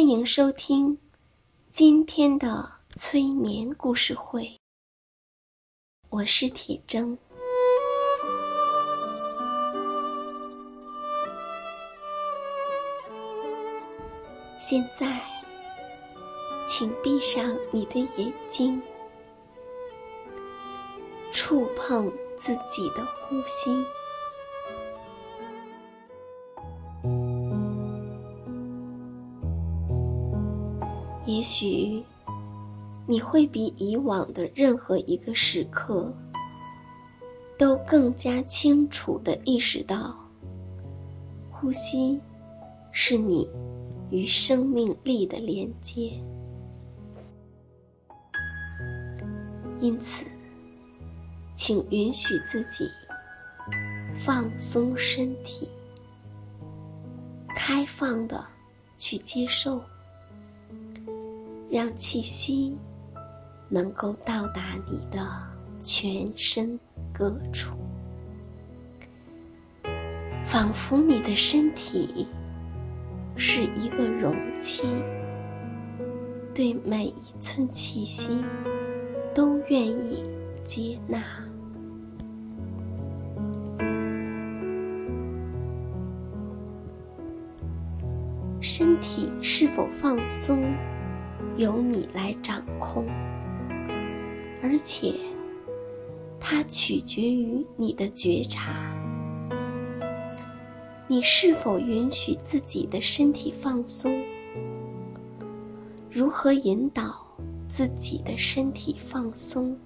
欢迎收听今天的催眠故事会，我是铁铮。现在，请闭上你的眼睛，触碰自己的呼吸。也许你会比以往的任何一个时刻都更加清楚地意识到，呼吸是你与生命力的连接。因此，请允许自己放松身体，开放的去接受。让气息能够到达你的全身各处，仿佛你的身体是一个容器，对每一寸气息都愿意接纳。身体是否放松？由你来掌控，而且它取决于你的觉察。你是否允许自己的身体放松？如何引导自己的身体放松？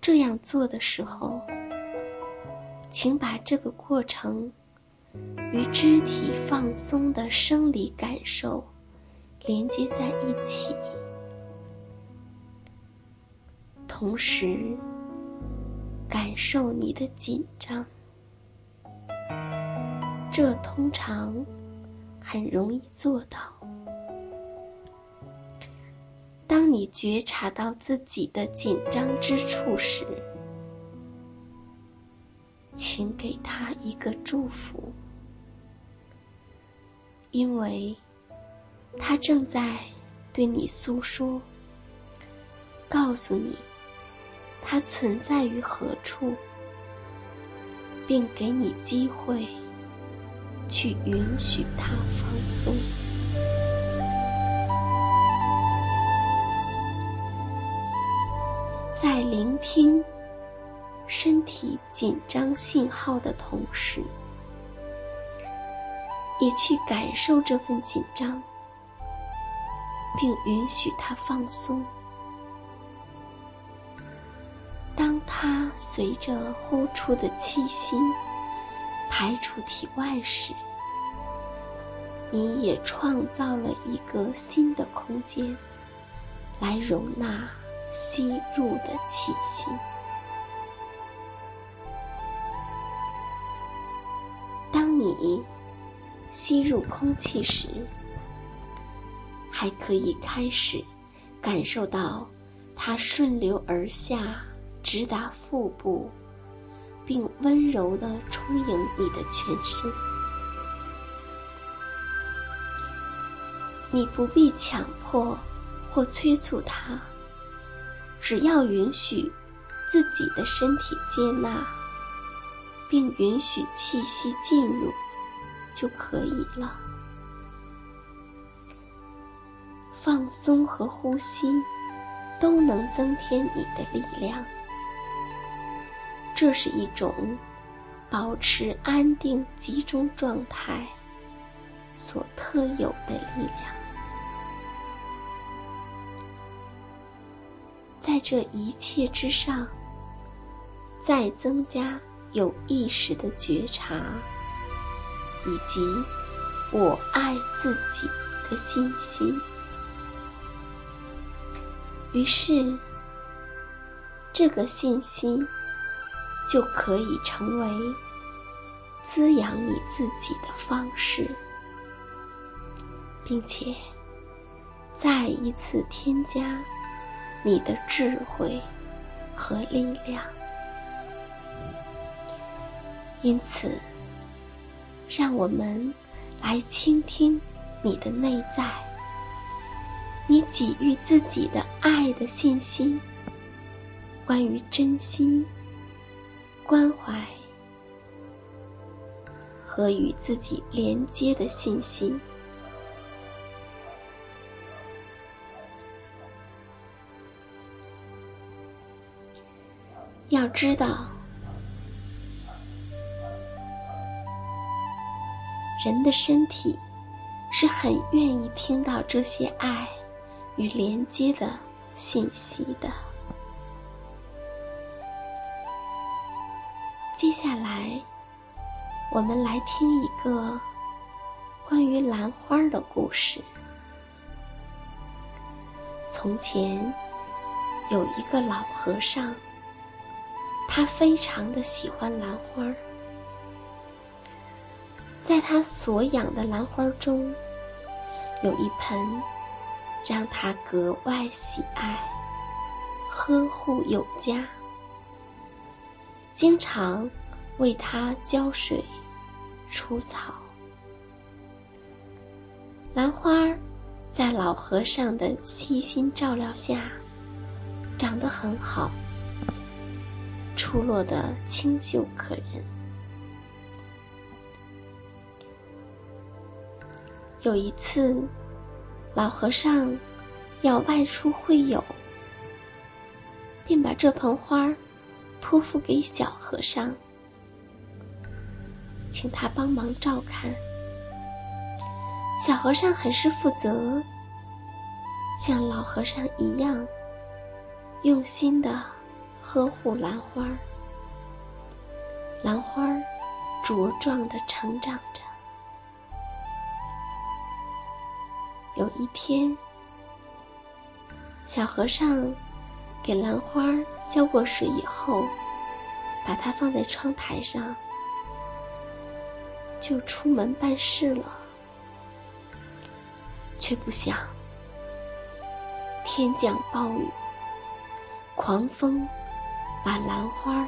这样做的时候，请把这个过程与肢体放松的生理感受。连接在一起，同时感受你的紧张。这通常很容易做到。当你觉察到自己的紧张之处时，请给他一个祝福，因为。他正在对你诉说，告诉你它存在于何处，并给你机会去允许它放松。在聆听身体紧张信号的同时，也去感受这份紧张。并允许它放松。当它随着呼出的气息排出体外时，你也创造了一个新的空间，来容纳吸入的气息。当你吸入空气时，还可以开始感受到它顺流而下，直达腹部，并温柔地充盈你的全身。你不必强迫或催促它，只要允许自己的身体接纳，并允许气息进入，就可以了。放松和呼吸都能增添你的力量，这是一种保持安定集中状态所特有的力量。在这一切之上，再增加有意识的觉察，以及我爱自己的信心。于是，这个信息就可以成为滋养你自己的方式，并且再一次添加你的智慧和力量。因此，让我们来倾听你的内在。你给予自己的爱的信心，关于真心、关怀和与自己连接的信心。要知道，人的身体是很愿意听到这些爱。与连接的信息的。接下来，我们来听一个关于兰花的故事。从前有一个老和尚，他非常的喜欢兰花，在他所养的兰花中，有一盆。让他格外喜爱，呵护有加，经常为他浇水、除草。兰花在老和尚的悉心照料下，长得很好，出落得清秀可人。有一次。老和尚要外出会友，便把这盆花托付给小和尚，请他帮忙照看。小和尚很是负责，像老和尚一样用心的呵护兰花。兰花茁壮的成长有一天，小和尚给兰花浇过水以后，把它放在窗台上，就出门办事了。却不想天降暴雨，狂风把兰花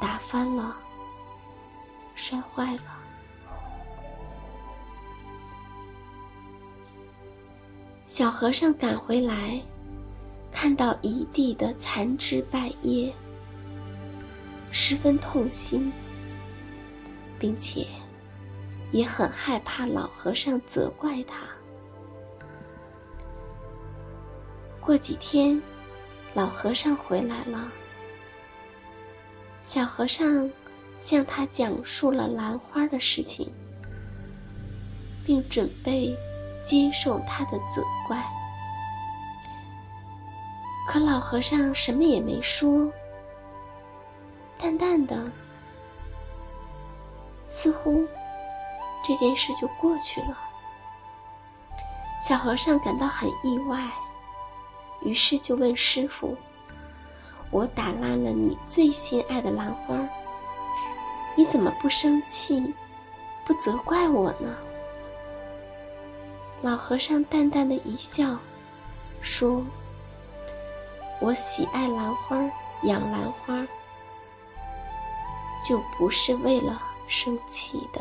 打翻了，摔坏了。小和尚赶回来，看到一地的残枝败叶，十分痛心，并且也很害怕老和尚责怪他。过几天，老和尚回来了，小和尚向他讲述了兰花的事情，并准备。接受他的责怪，可老和尚什么也没说，淡淡的似乎这件事就过去了。小和尚感到很意外，于是就问师傅：“我打烂了你最心爱的兰花，你怎么不生气，不责怪我呢？”老和尚淡淡的一笑，说：“我喜爱兰花，养兰花，就不是为了生气的。”